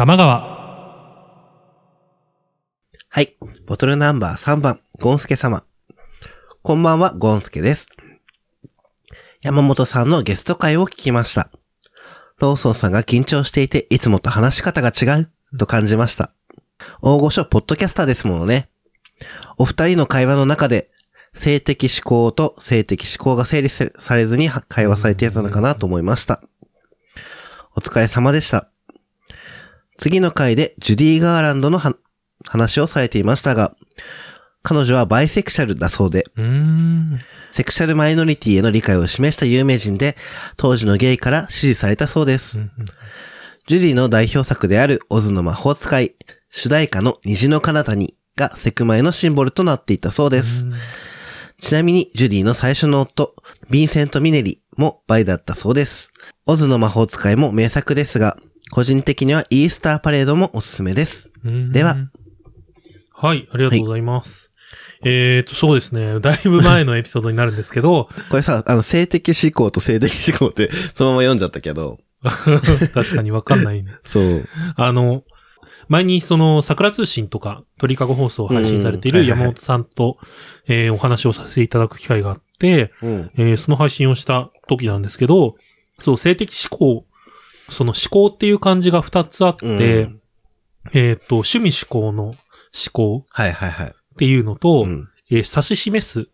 玉川。はい。ボトルナンバー3番、ゴンスケ様。こんばんは、ゴンスケです。山本さんのゲスト会を聞きました。ローソンさんが緊張していて、いつもと話し方が違う、と感じました。大御所ポッドキャスターですものね。お二人の会話の中で、性的思考と性的思考が整理されずに会話されていたのかなと思いました。お疲れ様でした。次の回でジュディ・ガーランドのは話をされていましたが、彼女はバイセクシャルだそうで。セクシャルマイノリティへの理解を示した有名人で、当時のゲイから支持されたそうです。ジュディの代表作であるオズの魔法使い、主題歌の虹の彼方にがセクマイのシンボルとなっていたそうです。ちなみに、ジュディの最初の夫、ヴィンセント・ミネリもバイだったそうです。オズの魔法使いも名作ですが、個人的にはイースターパレードもおすすめです。うんでは。はい、ありがとうございます。えーと、そうですね。だいぶ前のエピソードになるんですけど、これさ、あの、性的思考と性的思考って、そのまま読んじゃったけど、確かにわかんないね。そう。あの、前にその桜通信とか鳥かご放送を配信されている山本さんと、えーお話をさせていただく機会があって、うん。えーその配信をした時なんですけど、そう、性的思考、その思考っていう漢字が2つあって、うんえっ、と、趣味思考の思考はいはいはい。っていうのと、うん。えー指し示す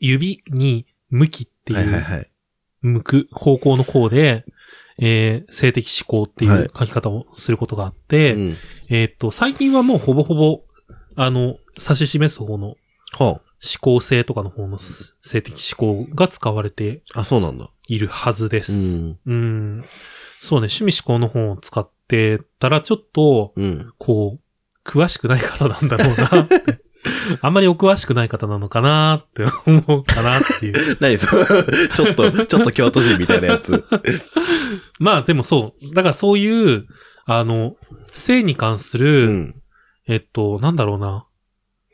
指に向きっていう、はいはいはい。向く方向の項で、えー性的思考っていう書き方をすることがあって、うん。えーっと、最近はもうほぼほぼ、あの、指し示す方の思。考性とかの方の性的思考が使われてあ、そうなんだ。いるはずでうす。ん。うん。そうね、趣味思考の本を使ってたらちょっと、うん。こう、詳しくない方なんだろうなって。あんまりお詳しくない方なのかなって思うかなっていう。何それちょっと、ちょっと京都人みたいなやつ。まあでもそう。だからそういう、あの、性に関すうる、ん。えっと、なんだろうな。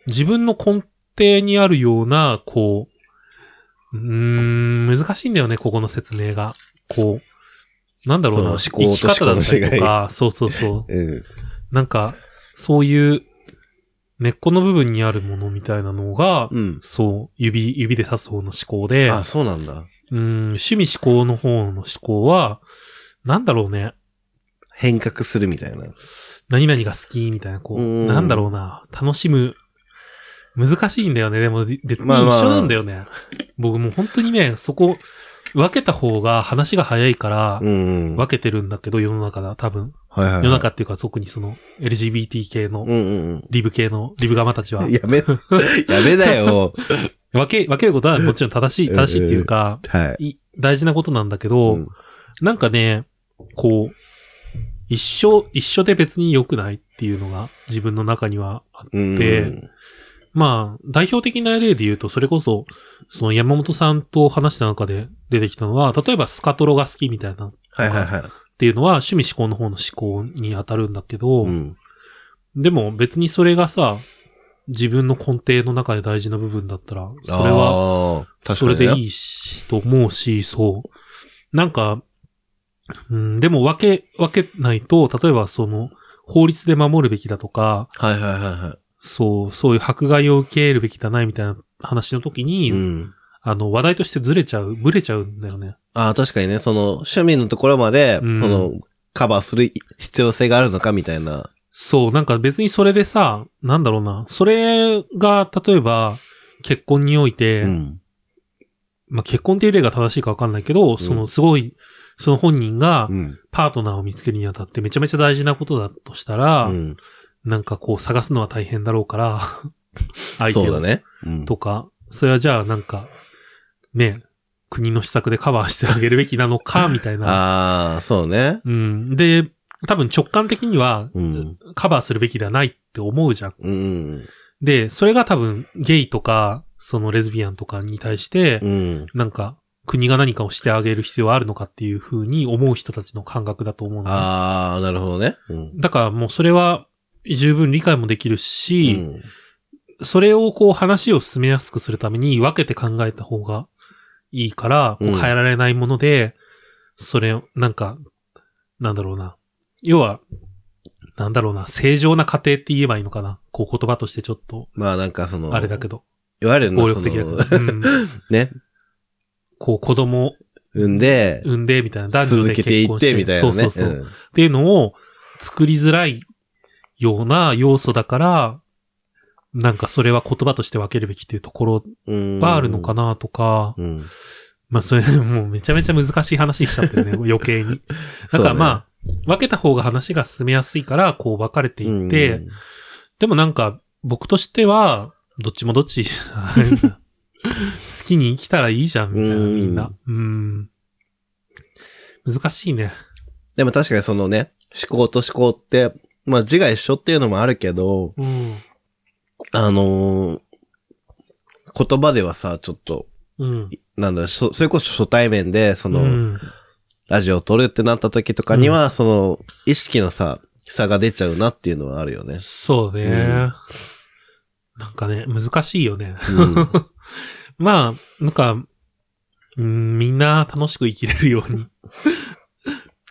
自分の根底にあるような、こう、うーん、難しいんだよね、ここの説明が。こう、なんだろうな。思考と方だっ違いとか、そうそうそう。うん。なんか、そういう、根っこの部分にあるものみたいなのが、うん。そう、指、指で指す方の思考で、あ、そうなんだ。うん、趣味思考の方の思考は、なんだろうね。変革するみたいな。何々が好きみたいな、こう、うんなんだろうな、楽しむ。難しいんだよね。でも、別に一緒まあまあなんだよね。僕もう本当にね、そこ、分けた方が話が早いから、うん。分けてるんだけど、世の中だ、多分。はいはいはい。世の中っていうか、特にその、LGBT 系のリブ系の、リブガマたちはうん。。やめ、やめだよ。分け、分けることはもちろん正しい、正しいっていうか、はい。い大事なことなんだけど、うんなんかね、こう、一緒、一緒で別に良くないっていうのが自分の中にはあって、うん。まあ、代表的な例で言うと、それこそ、その山本さんと話した中で出てきたのは、例えばスカトロが好きみたいなっはいはいはい。ていうのは趣味思考の方の思考に当たるんだけど、うん。でも別にそれがさ、自分の根底の中で大事な部分だったら、それは。それでいいし、と思うし、そう。なんか、うん、でも分け、分けないと、例えばその、法律で守るべきだとか、はいはいはいはそう、そういう迫害を受けるべきだないみたいな話の時に、い。うん。あの、話題としてずれちゃう、ぶれちゃうんだよね。ああ、確かにね、その、趣味のところまで、うんその、カバーする必要性があるのかみたいな。そう、なんか別にそれでさ、なんだろうな、それが、例えば、結婚において、うん。まあ、結婚っていう例が正しいかわかんないけど、そのすごい、その本人がうん。パートナーを見つけるにあたってめちゃめちゃ大事なことだとしたら、うん。なんかこう探すのは大変だろうから、相手をそうだね。うん。とか、それはじゃあなんか、ね、国の施策でカバーしてあげるべきなのか、みたいな。ああ、そうね。うん。で、多分直感的にはうん。カバーするべきではないって思うじゃん。うん。で、それが多分ゲイとか、そのレズビアンとかに対して、うん。なんか、国が何かをしてあげる必要はあるのかっていう風に思う人たちの感覚だと思うのねああ、なるほどね。うん。だからもうそれは十分理解もできるし、うん。それをこう話を進めやすくするために分けて考えた方がいいから、変えられないもので、それを、なんか、なんだろうな。要は、なんだろうな、正常な家庭って言えばいいのかな。こう言葉としてちょっと、まあなんかその、あれだけど、いわゆる暴力的だの、けど、うん、ね、こう子供産んで、産んでみたいな、男女で続けていっ結婚しててみたいなね。そうそうそう。っていうのを作りづらいような要素だから、なんかそれは言葉として分けるべきっていうところうんはあるのかなとか、うん。まあそれもうめちゃめちゃ難しい話しちゃってるね、余計に。だからまあ、分けた方が話が進めやすいから、こう分かれてあいって、でもなんか僕としては、どっちもどっち、好きに生きたらいいじゃん、みたいな、うんみんな。うん。難しいね。でも確かにそのね、思考と思考って、まあ字が一緒っていうのもあるけど、うん。あのー言葉ではさ、ちょっと、うん。なんだそそれこそ初対面で、その、うんラジオを撮るってなった時とかには、その、意識のさ、差が出ちゃうなっていうのはあるよね。そうね、うんなんかね、難しいよね。うん。まあ、なんか、うん、みんな楽しく生きれるように。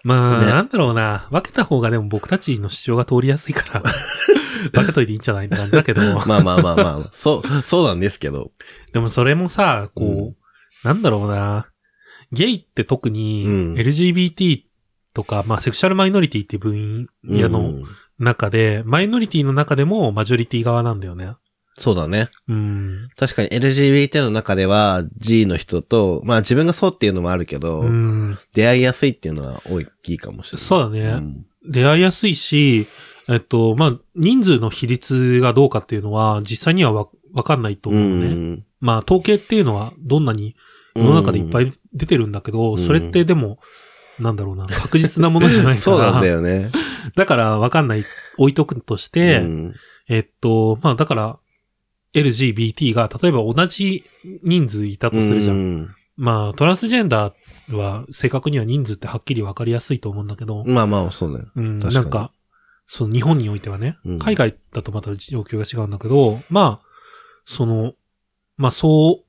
まあ、ねなんだろうな。分けた方がでも僕たちの主張が通りやすいから、分けといていいんじゃないって感じだけど、まあまあまあまあ、そう、そうなんですけど。でもそれもさ、こう、うんなんだろうな。ゲイって特にうん LGBT とか、まあセクシャルマイノリティっていう分野のうん中で、マイノリティの中でもマジョリティ側なんだよね。そうだね。うん。確かに LGBT の中では G の人と、まあ自分がそうっていうのもあるけど、うん。出会いやすいっていうのは大きいかもしれない。そうだね。ん出会いやすいし、えっと、まあ、人数の比率がどうかっていうのは、実際にはわ、わかんないとう思うね。ん。まあ、統計っていうのは、どんなに世の中でいっぱい出てるんだけど、うんそれってでも、なんだろうな、確実なものじゃないから。そうなんだよね。だから、わかんない、置いとくとして、うんえっと、まあ、だから、LGBT が、例えば同じ人数いたとするじゃん。うんまあ、トランスジェンダーは、正確には人数ってはっきりわかりやすいと思うんだけど、まあまあ、そうだよ。うん、なんか、その日本においてはね、うん海外だとまた状況が違うんだけど、まあ、その、まあそ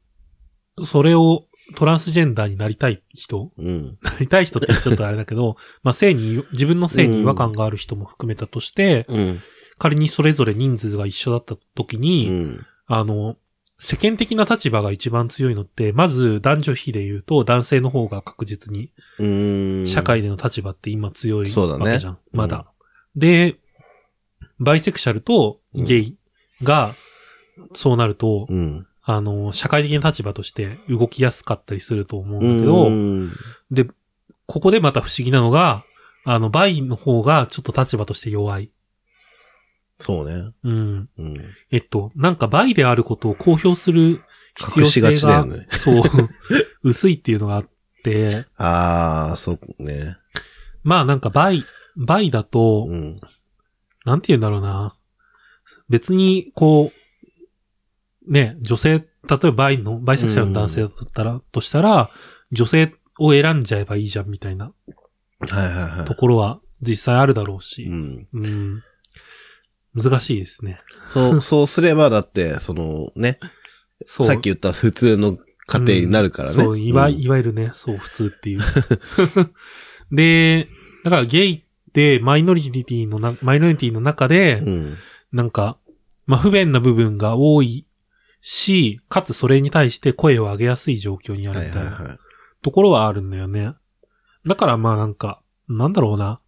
う、それをトランスジェンダーになりたい人、うん。なりたい人ってちょっとあれだけど、まあ性に、自分の性に違和感がある人も含めたとして、うん。仮にそれぞれ人数が一緒だった時に、うん。あの、世間的な立場が一番強いのって、まず男女比で言うと男性の方が確実にうん。社会での立場って今強いわけじゃん。まだ。で、バイセクシャルとゲイが、そうなると、うん。あの、社会的な立場として動きやすかったりすると思ううんだけど、ん。で、ここでまた不思議なのが、あの、バイの方がちょっと立場として弱い。そうね。うん。うん。えっと、なんかバイであることを公表する必要隠しが性が、ちだよねそう、薄いっていうのがあって、ああ、そうね。まあなんかバイ、バイだと、うん。なんて言うんだろうな。別に、こう、ね、女性、例えばバイの、バイセクシャルの男性だったら、としたら、女性を選んじゃえばいいじゃんみたいなはいはいはところは実際あるだろうい。しう、ん。うん。難しいですね。そう、そうすれば、だって、そのね、そう。さっき言った普通の家庭になるからね。そう、いわ、うんいわゆるね、そう、普通っていう。で、だからゲイってマイノリティのな、マイノリティの中で、うん。なんか、まあ、不便な部分が多いし、かつそれに対して声を上げやすい状況にあはいるみたいな。ところはあるんだよね。だからまあなんか、なんだろうな。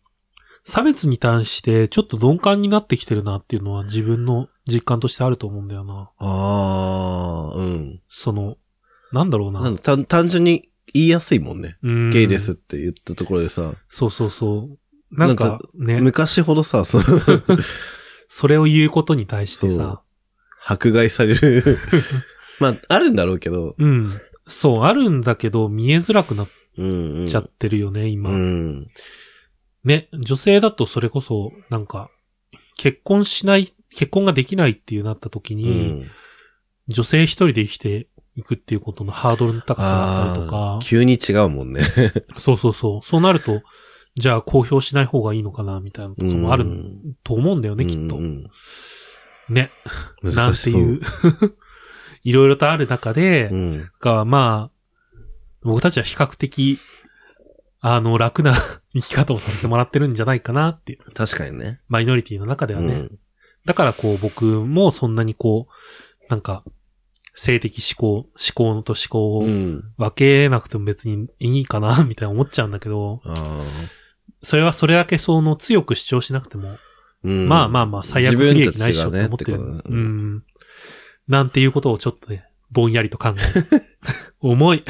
差別に対してちょっと鈍感になってきてるなっていうのは自分の実感としてあると思うんだよな。ああ、うん。その、なんだろうな。な単単純に言いやすいもんね。うんゲイですって言ったところでさ、そうそうそう。なんかなんかね、昔ほどさ、その、それを言うことに対してさ、迫害される。まあ、あるんだろうけど。うん。そう、あるんだけど見えづらくなっうん、うん。ちゃってるよね、今。うん。ね、女性だとそれこそ、なんか、結婚しない、結婚ができないっていうなった時うに、ん。女性一人で生きていくっていうことのハードルの高さだったりとか急に違うもんね。そうそうそう。そうなると、じゃあ公表しない方がいいのかな、みたいなのとかもあるうんと思うんだよね、きっとう。んね。うんなんていう。いろいろとある中でう、ん。が、まあ、僕たちは比較的、あの、楽な生き方をさせてもらってるんじゃないかなっていう。確かにね。マイノリティの中ではね。うん。だからこう僕もそんなにこう、なんか、性的思考、思考と思考をうん。分けなくても別にいいかな、みたいな思っちゃうんだけど、ああ。それはそれだけその強く主張しなくても、うんまあまあまあ最悪不利益ないっしょって思ってる。ねうねん。なんていうことをちょっとね、ぼんやりと考える。重い。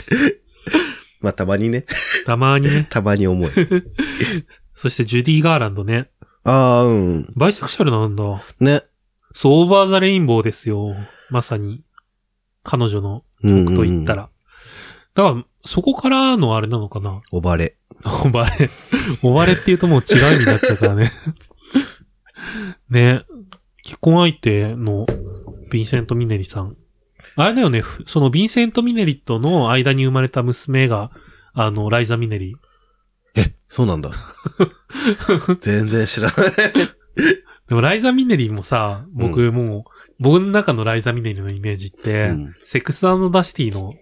まあたまにね。たまにね。たまに重い。そしてジュディ・ガーランドね。ああ、うん。バイセクシャルなんだ。ね。そう、オーバーザレインボーですよ。まさに。彼女のうんと言った。ら。だから、そこからのあれなのかなおばれ。おばれ。おばれって言うともう違う意味になっちゃうからね。ね。結婚相手のヴィンセント・ミネリさん。あれだよね、ふそのヴィンセント・ミネリとの間に生まれた娘が、あの、ライザ・ミネリ。え、そうなんだ。全然知らない。でもライザ・ミネリもさ、僕もう、僕の中のライザ・ミネリのイメージって、うんセックスダシティの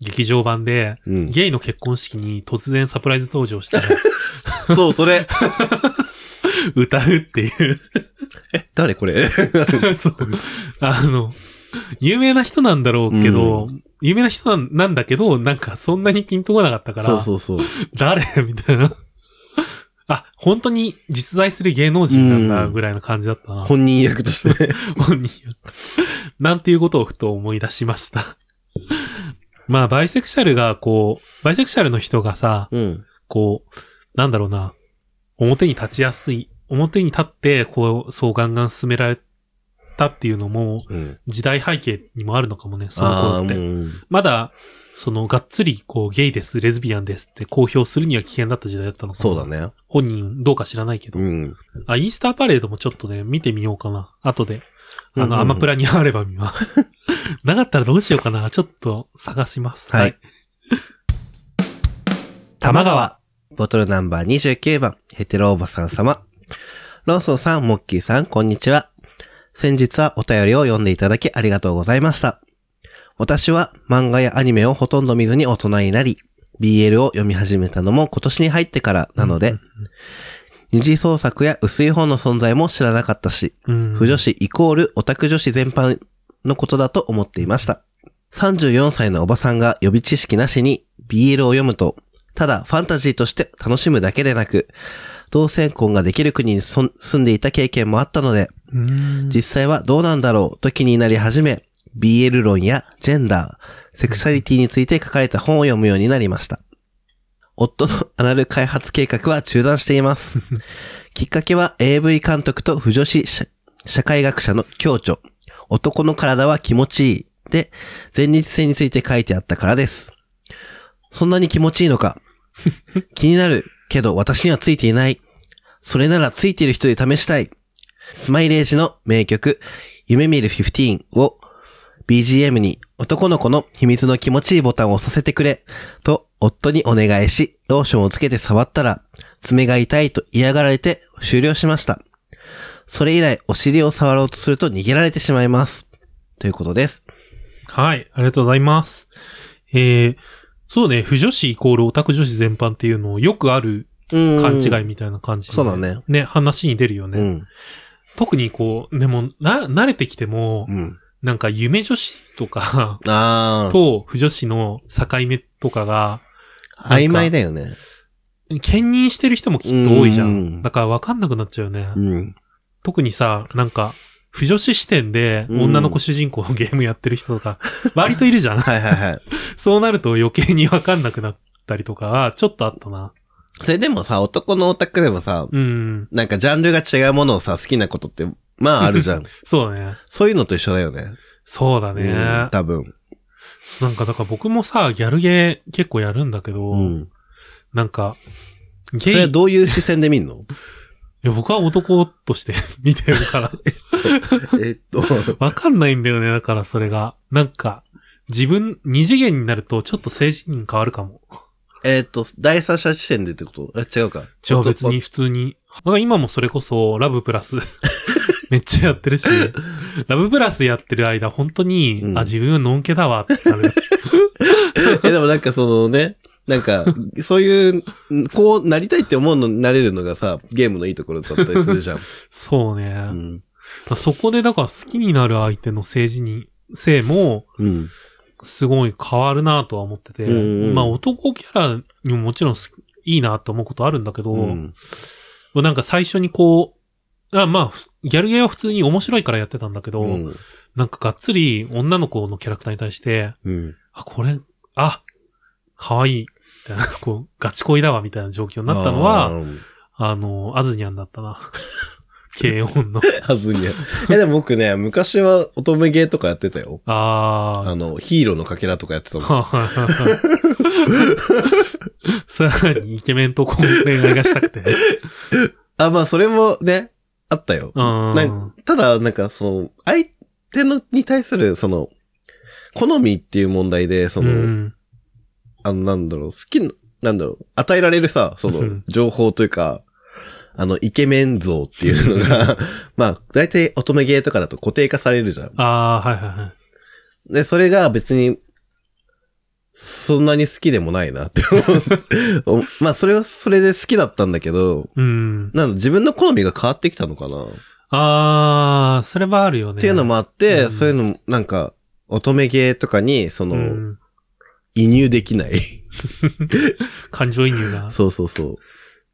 劇場版で、うん。ゲイの結婚式に突然サプライズ登場して、そう、それ。歌うっていう。誰これ？そう。あの、有名な人なんだろうけど、有名な人なんだけど、なんかそんなにピンとこなかったから、そうそうそう。誰？みたいな。あ、本当に実在する芸能人なんだ、うんぐらいな感じだったな。本人役として。本人。なんていうことをふと思い出しました。まあ、バイセクシャルが、こう、バイセクシャルの人がさ、うん。こう、なんだろうな、表に立ちやすい、表に立って、こう、そうガンガン進められたっていうのも、うん。時代背景にもあるのかもね、その頃って。うん。まだ、その、がっつり、こう、ゲイです、レズビアンですって公表するには危険だった時代だったのかな。そうだ。ね。本人、どうか知らないけど。うん。あ、イースターパレードもちょっとね、見てみようかな。後で。あの、アマプラにあれば見ます。なかったらどうしようかな。ちょっと探します。はい。玉川。ボトルナンバー29番、ヘテロおばさん様。ローソンさん、モッキーさん、こんにちは。先日はお便りを読んでいただきありがとうございました。私は漫画やアニメをほとんど見ずに大人になり、BL を読み始めたのも今年に入ってからなので、二次創作や薄い本の存在も知らなかったし、うん。不女子イコールオタク女子全般のことだと思っていました。34歳のおばさんが予備知識なしに BL を読むと、ただファンタジーとして楽しむだけでなく、同性婚ができる国に住んでいた経験もあったので、うん。実際はどうなんだろうと気になり始め、BL 論やジェンダー、セクシャリティについて書かれた本を読むようになりました。夫のアナル開発計画は中断しています。きっかけは AV 監督と不女子社社会学者の共著、男の体は気持ちいいで、前日性について書いてあったからです。そんなに気持ちいいのか 気になるけど私にはついていない。それならついている人で試したい。スマイレージの名曲、夢見る15を BGM に男の子の秘密の気持ちいいボタンを押させてくれ、と夫にお願いし、ローションをつけて触ったら、爪が痛いと嫌がられて終了しました。それ以来、お尻を触ろうとすると逃げられてしまいます。ということです。はい。ありがとうございます。えー、そうね、不女子イコールオタク女子全般っていうのをよくあるうん勘違いみたいな感じで、そうだね。ね、話に出るよね。うん。特にこう、でも、な、慣れてきても、うん。なんか夢女子とか、あと不女子の境目とかが、あ、曖昧だよね。兼任してる人もきっと多いじゃうんん。だからわかんなくなっちゃうよね。うん。特にさ、なんか、不女子視点でうん女の子主人公のゲームやってる人とか、割といるじゃん。はいはいはい。そうなると余計にわかんなくなったりとかは、ちょっとあったな。それでもさ、男のオタクでもさ、うん。なんかジャンルが違うものをさ、好きなことって、まああるじゃん。そうだね。そういうのと一緒だよね。そうだね。うん多分。なんか、だから僕もさ、ギャルゲー結構やるんだけど、うん。なんか、そゲイ、いれはどういう視線で見んの？や僕は男として 見てるから、えっと、わかんないんだよね。だからそれが。なんか、自分、二次元になるとちょっと性自認変わるかも。えっと、第三者視点でってこと？え、違うか。じゃあ別に普通に。だから今もそれこそ、ラブプラス、めっちゃやってるし、ラブプラスやってる間、本当に、うんあ、自分のんけだわってなる。え、でもなんかそのね、なんか、そういう、こうなりたいって思うのになれるのがさ、ゲームのいいところだったりするじゃん。そうね。うん。そこでだから好きになる相手の政治に、性も、うん。すごい変わるなとは思ってて、うんうんまあ男キャラにももちろんすいいなと思うことあるんだけど、うん。なんか最初にこう、あまあ、ギャルゲーは普通に面白いからやってたんだけど、うん。なんかがっつり女の子のキャラクターに対して、うん。あ、これ、あ、可愛いみたいな、こう、ガチ恋だわ、みたいな状況になったのは、あの、アズニャンだったな。軽音の。はずに。え、でも僕ね、昔は乙女ゲーとかやってたよ。あー。あの、ヒーローのかけらとかやってたの。ははいはいはいそれは何イケメンとこう恋愛がしたくて。あ、まあ、それもね、あったよ。うん。なんただ、なんか、その、相手の、に対する、その、好みっていう問題で、その、うんあの、なんだろう、好きな、なんだろう、与えられるさ、そのうん、情報というか、あの、イケメン像っていうのが、まあ、大体乙女ゲーとかだと固定化されるじゃん。あー、はいはいはい。で、それが別に、そんなに好きでもないなって思う。まあ、それはそれで好きだったんだけど、うん。なんだ自分の好みが変わってきたのかな、あー、それはあるよね。っていうのもあって、うんそういうの、なんか、乙女ゲーとかに、その、うん 移入できない。感情移入が。そうそうそ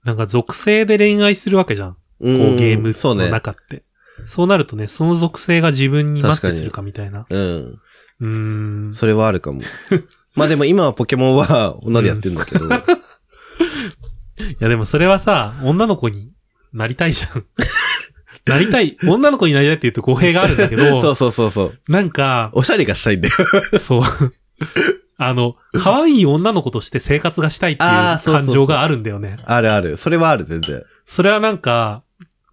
なんか属性で恋愛するわけじゃん。う。こうゲームのそうね。中って。そうなるとね、その属性が自分にマッチするかみたいな。うん。うーん。それはあるかも。まあでも今はポケモンは女でやってるんだけど。いやでもそれはさ、女の子になりたいじゃん。なりたい。女の子になりたいって言うと語弊があるんだけど、そうそうそうそう。なんか、おしゃれがしたいんだよ。そう。あの、可愛い女の子として生活がしたいっていうあーそうそうそう感情があるんだよね。あるある。それはある、全然。それはなんか、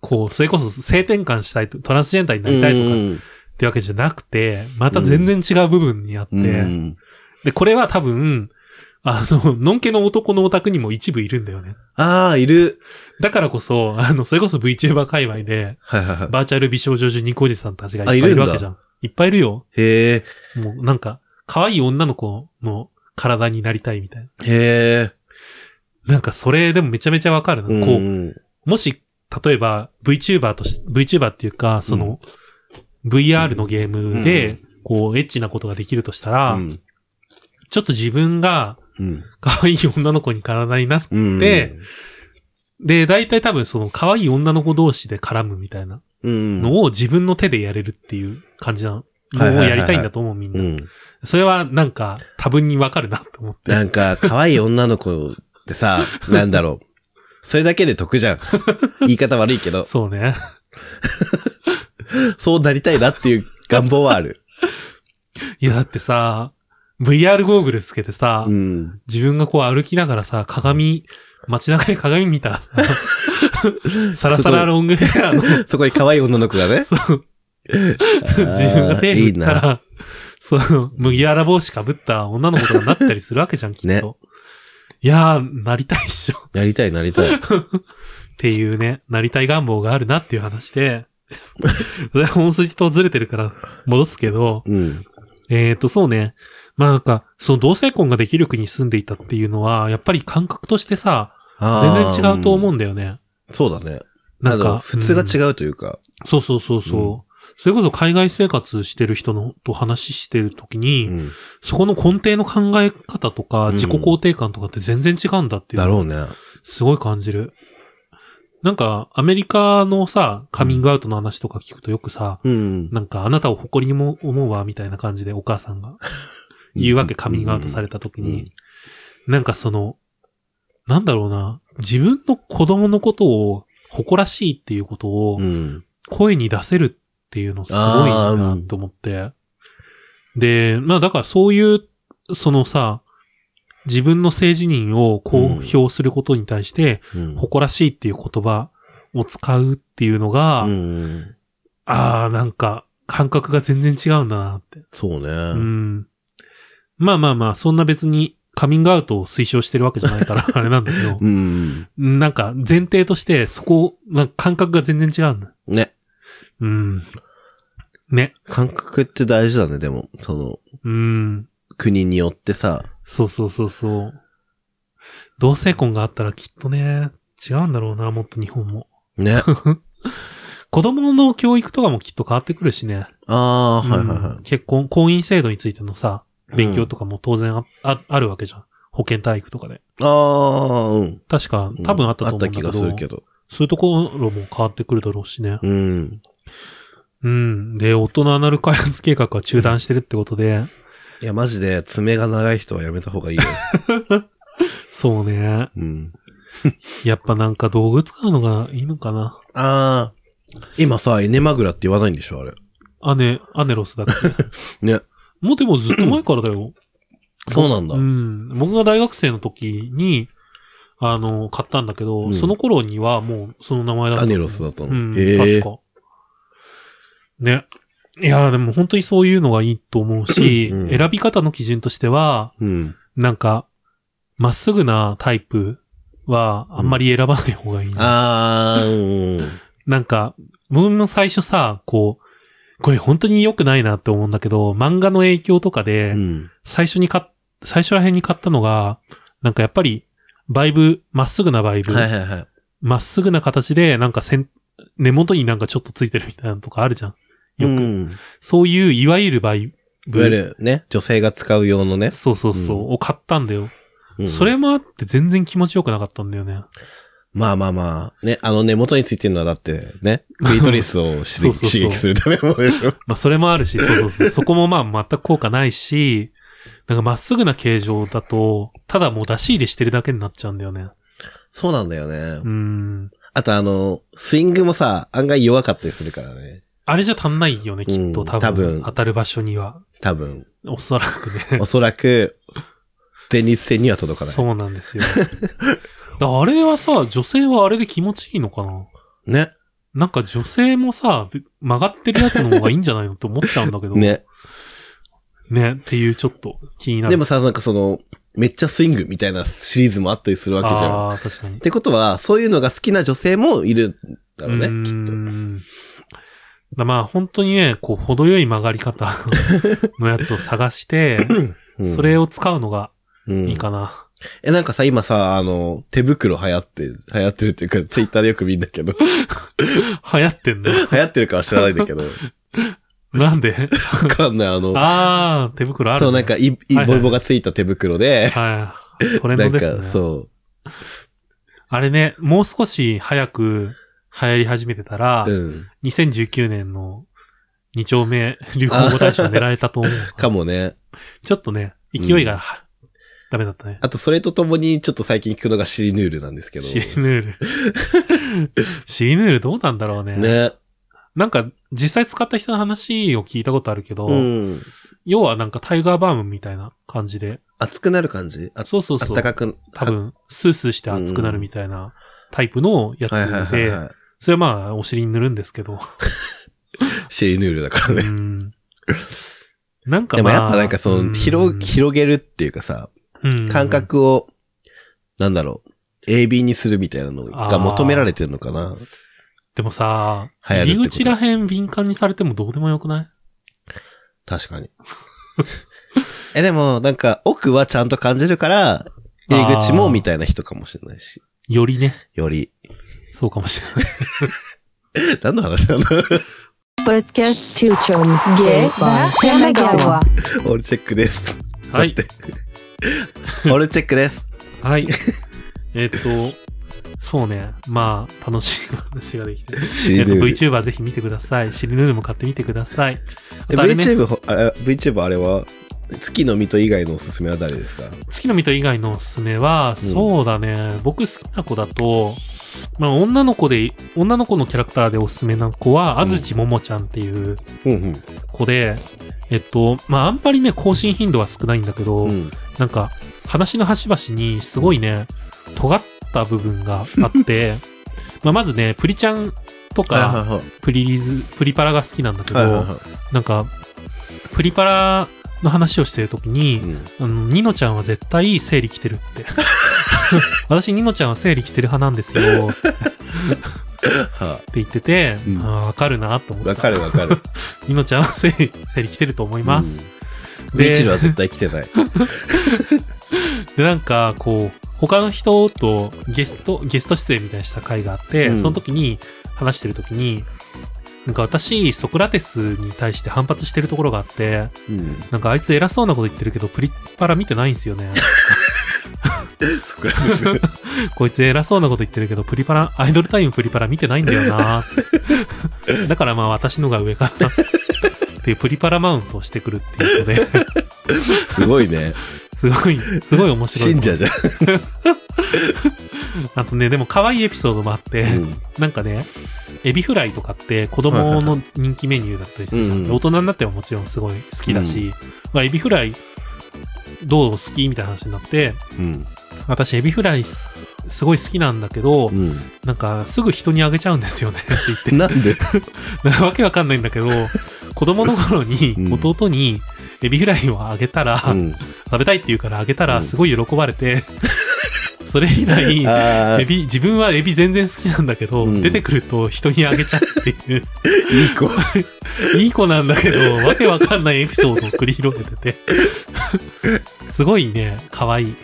こう、それこそ性転換したいと、トランスジェンダーになりたいとかうんってわけじゃなくて、また全然違う部分にあって、うんで、これは多分、あの、のんけの男のオタクにも一部いるんだよね。ああ、いる。だからこそ、あの、それこそ VTuber 界隈で、はいはいはい。バーチャル美少女ジュニコおじさんたちがいっぱいいるわけじゃん。いっぱいいるよ。へえ、もうなんか、可愛い女の子の体になりたいみたいな。へえ。なんかそれでもめちゃめちゃわかるな。うんこう、もし、例えば VTuber とし、VTuber っていうか、その、VR のゲームで、こう、エッチなことができるとしたら、うんちょっと自分がうん。可愛い女の子に体になって、うん。でで、大体多分その可愛い女の子同士で絡むみたいなうん。のを自分の手でやれるっていう感じなの。をやりたいんだと思うみんな。うん。それはなんか多分にわかるなと思って。なんか、可愛い女の子ってさ、なんだろう。それだけで得じゃん。言い方悪いけど、そうね。そうなりたいなっていう願望はある。いやだってさ、VR ゴーグルつけてさ、うん。自分がこう歩きながらさ、鏡、街中で鏡見たらさ、サラサラロングヘアの、そこに可愛い女の子がね。そう、自自分が手振いいな。ったら、その、麦わら帽子かぶった女の子とかになったりするわけじゃん、きっと。ねいやー、なりたいっしょ。なりたい、なりたい。っていうね、なりたい願望があるなっていう話で、本筋とずれてるから戻すけど、うん。えーと、そうね。まあなんか、その同性婚ができる国に住んでいたっていうのは、やっぱり感覚としてさ、全然違うと思うんだよね。そうだね。なんか、普通がうん違うというか。そうそうそうそう。それこそ海外生活してる人のと話してるときに、うん。そこの根底の考え方とか、うん自己肯定感とかって全然違うんだっていうだろうね。すごい感じる。なんか、アメリカのさ、カミングアウトの話とか聞くとよくさ、うん。なんかあなたを誇りにも思うわ、みたいな感じでお母さんが言うわけ、カミングアウトされた時に。なんかその、なんだろうな、自分の子供のことを誇らしいっていうことをうん。声に出せるっていうのすごいなと思って。で、まあだからそういう、そのさ、自分の性自認を公表することに対して、うん。誇らしいっていう言葉を使うっていうのが、うん。ああ、なんか感覚が全然違うんだなって。そうね。うん。まあまあまあ、そんな別にカミングアウトを推奨してるわけじゃないから、あれなんだけど、うん。なんか前提としてそこ、なんか感覚が全然違うんだ。ね。うん。ね。感覚って大事だね、でも。その、うん。国によってさ。そうそうそうそう。同性婚があったらきっとね、違うんだろうな、もっと日本も。ね。子供の教育とかもきっと変わってくるしね。ああ、はいはいうんはい。結婚、婚姻制度についてのさ、勉強とかも当然あ,、ああるわけじゃん。保健体育とかで。ああ、うん。確か、多分あったと思うんだけど。あった気がするけど。そういうところも変わってくるだろうしね。うん。うん。で、大人アナル開発計画は中断してるってことで、いや、マジで爪が長い人はやめた方がいいよ。そうね。うん。やっぱなんか道具使うのがいいのかな。ああ、今さ、エネマグラって言わないんでしょ、あれ。アネ、アネロスだっけ？ね。もうでもずっと前からだよ。そうなんだ。うん。僕が大学生の時に、あの、買ったんだけど、うんその頃にはもうその名前だった。アネロスだったの。うん、へえ確か。ね。いや、でも本当にそういうのがいいと思うし、うん選び方の基準としては、うん。なんか、まっすぐなタイプはあんまり選ばない方がいいな、ああ、うん。なんか、僕も最初さ、こう、これ本当に良くないなって思うんだけど、漫画の影響とかで、うん。最初に買っ、最初ら辺に買ったのが、なんかやっぱり、バイブ、まっすぐなバイブ、はいはいはい。まっすぐな形で、なんかせん、根元になんかちょっとついてるみたいなのとかあるじゃん。よく。うん。そういう、いわゆるバイブ。いわゆるね、女性が使う用のね。そうそうそう、うんを買ったんだよ。うんそれもあって全然気持ちよくなかったんだよね。まあまあまあ、ね、あの根元についてるのはだって、ね、クリトリスを刺激するためのものでしょ。まあそれもあるし、そうそうそう。そこもまあ全く効果ないし、なんかまっすぐな形状だと、ただもう出し入れしてるだけになっちゃうんだよね。そうなんだよねう。ん。あとあの、スイングもさ、案外弱かったりするからね。あれじゃ足んないよね、きっと。うん多分。多分当たる場所には。多分。おそらくね。おそらく、前立腺には届かない。そうなんですよ。だあれはさ、女性はあれで気持ちいいのかな？ね。なんか女性もさ、曲がってるやつの方がいいんじゃないのって思っちゃうんだけど。ね。ね。っていうちょっと気になる。でもさ、なんかその、めっちゃスイングみたいなシリーズもあったりするわけじゃん。ああ、確かにっ。てことは、そういうのが好きな女性もいるんだろうね、きっと。んだまあ本当にね、こう、程よい曲がり方のやつを探して、うんそれを使うのがうんいいかな。え、なんかさ、今さ、あの、手袋流行って、流行ってるっていうか、ツイッターでよく見んだけど、流行ってんの？流行ってるかは知らないんだけど、なんで？わかんない、あの、ああ、手袋ある、ね。そう、なんか、い、い、ボイボがついた手袋で、はい。トレンなんドですね。か、そあれね、もう少し早く流行り始めてたら、う、うん。2019年の2丁目流行語大賞狙えたと思う かもね。ちょっとね、勢いが、ダメだったね。あと、それとともに、ちょっと最近聞くのがシリヌールなんですけど。シリヌール。シリヌールどうなんだろうね。ね。なんか、実際使った人の話を聞いたことあるけど、うん。要はなんかタイガーバームみたいな感じで、熱くなる感じ？あそうそうそう。あったかく、多分、スースーして熱くなるみたいなタイプのやつはいはいはいで、はい。それはまあ、お尻に塗るんですけど。シリヌールだからうね。ん。なんかでもまあ、やっぱなんかその、広、広げるっていうかさ、うん感覚を、なんだろう、AB にするみたいなのが求められてるのかな。でもさ、入り口らへん敏感にされてもどうでもよくない？確かに。え、でも、なんか、奥はちゃんと感じるから、入り口もみたいな人かもしれないし。よりね、より。そうかもしれない。何の話なの？Podcast Tuchom Gay Bar Kanagawa. オールチェックです。はい。オールチェックです。はい。えっと、そうね。まあ、楽しい話ができて。えっと。VTuber ぜひ見てください。シリヌールも買ってみてください。VTuber ほ、あれ、VTuber あれは、月の水戸以外のおすすめは誰ですか？月の水戸以外のおすすめは、うんそうだね。僕好きな子だと、まあ、女の子で、女の子のキャラクターでおすすめな子は、あずちももちゃんっていううん子で、えっと、まあ、あんまりね、更新頻度は少ないんだけど、うん。うん。なんか、話の端々にすごいね、尖った部分があって、まあまずね、プリちゃんとか、はい。プリリズ、プリパラが好きなんだけど、なんか、プリパラの話をしてるときにい。、うん。あの、ニノちゃんは絶対生理来てるって。私、ニノちゃんは生理来てる派なんですよ。っては言ってて、うんわかるなと思あ、った。わかるわかる。ニノちゃんは生理、生理来てると思います。うん。ミチルは絶対来てない。で、なんか、こう、他の人とゲスト、ゲスト出演みたいにした回があって、うんその時に話してる時に、なんか私、ソクラテスに対して反発してるところがあって、うん。なんかあいつ偉そうなこと言ってるけど、プリッパラ見てないんですよね。そこらです。こいつ偉そうなこと言ってるけど、プリパラ、アイドルタイムプリパラ見てないんだよなって だからまあ私のが上かなっていうプリパラマウントをしてくるっていうので、すごいね。すごい、すごい面白い。信者じゃん。あとね、でも可愛いエピソードもあって、うんなんかね、エビフライとかって子供の人気メニューだったりするじゃん。うんうん大人になってももちろんすごい好きだし、まあ、エビフライどう好きみたいな話になって、うん。私エビフライすすごい好きなんだけど、うん。なんかすぐ人にあげちゃうんですよねって言って、なんで？わけわかんないんだけど、子供の頃にうん弟にエビフライをあげたら、うん。食べたいって言うからあげたうんらすごい喜ばれて、それ以来、エビ、自分はエビ全然好きなんだけど、うん出てくると人にあげちゃうっていう、い子。いい子なんだけど、わけわかんないエピソードを繰り広げてて、すごいね、可愛い。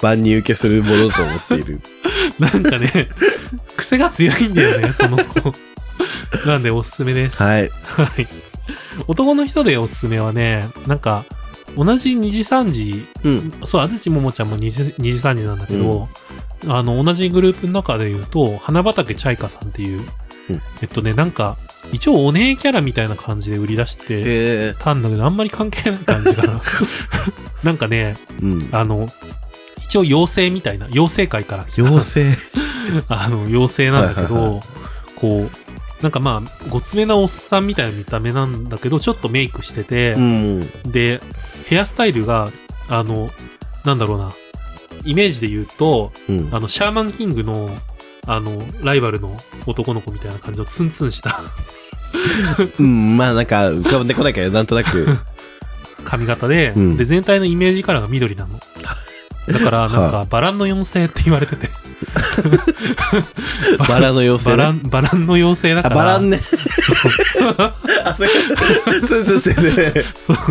万人受けするものと思っている。なんかね、癖が強いんだよね、その子。なんでおすすめです。はい。はい。男の人でおすすめはね、なんか、同じ2時3時、うん。そう、安土桃ちゃんも2時 ,2 時3時なんだけど、あの、同じグループの中で言うと、花畑チャイカさんっていう、うんえっとね、なんか、一応お姉キャラみたいな感じで売り出してえたんだけど、あんまり関係ない感じかな。なんかね、えうん。あの、一応妖精みたいな、妖精界から来た妖精。あの、妖精なんだけど、はいはいはこう、なんかまあ、ごつめなおっさんみたいな見た目なんだけど、ちょっとメイクしててう、ん。で、ヘアスタイルが、あの、なんだろうな、イメージで言うと、うん。あの、シャーマンキングの、あの、ライバルの男の子みたいな感じのツンツンしたうん、まあなんか浮かんでこないけど、なんとなく。髪型で、うんで、全体のイメージカラーが緑なの。だから、なんか、バランの妖精って言われてて、バラの妖精、ね？バラン、バランの妖精だかあ、ら、バランね。あ、それ、ツンツンしてるね。そう。な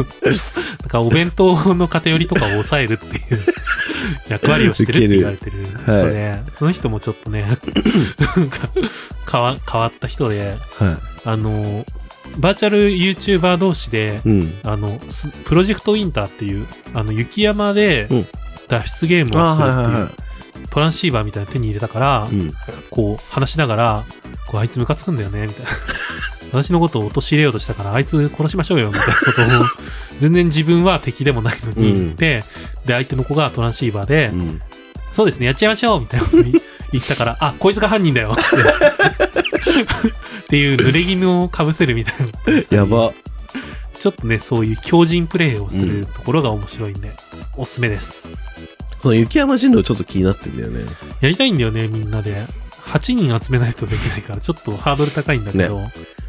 んかお弁当の偏りとかを抑えるっていう役割をしてるって言われてる人で、その人もちょっとね、変わ変わった人で、はあの、バーチャル YouTuber 同士でい。、うん。あの、すプロジェクトウィンターっていう、あの、雪山でうん脱出ゲームあ、をするっていう、はいはいはトランシーバーみたいなの手に入れたから、い。うん。こう、話しながら、こう、あいつムカつくんだよね、みたいな。私のことを陥れようとしたから、あいつ殺しましょうよ、みたいなことを、全然自分は敵でもないのに言って、で、相手の子がトランシーバーで、うん。そうですね、やっちゃいましょうみたいなこと言言ったから、あ、こいつが犯人だよって。っていう濡れ衣をかぶせるみたいなやば。ちょっとね、そういう強靭プレイをするところが面白いんで、おすすめです。その雪山人狼ちょっと気になってんだよね。やりたいんだよね、みんなで。8人集めないとできないから、ちょっとハードル高いんだけど、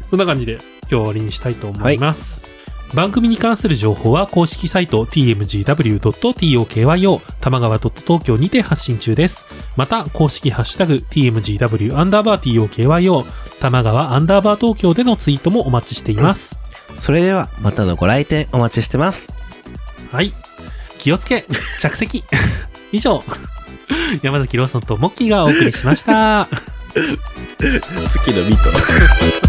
そんな感じで今日は終わりにしたいと思います。番組に関する情報は公式サイト tmgw.tokyo 玉川 .tokyo にて発信中です。また、公式ハッシュタグ tmgw アンダーバー tokyo 玉川アンダーバー東京でのツイートもお待ちしています。それでは、またのご来店お待ちしてます。はい。気をつけ、着席。以上、山崎ローソンとモッキーがお送りしました。次のミート。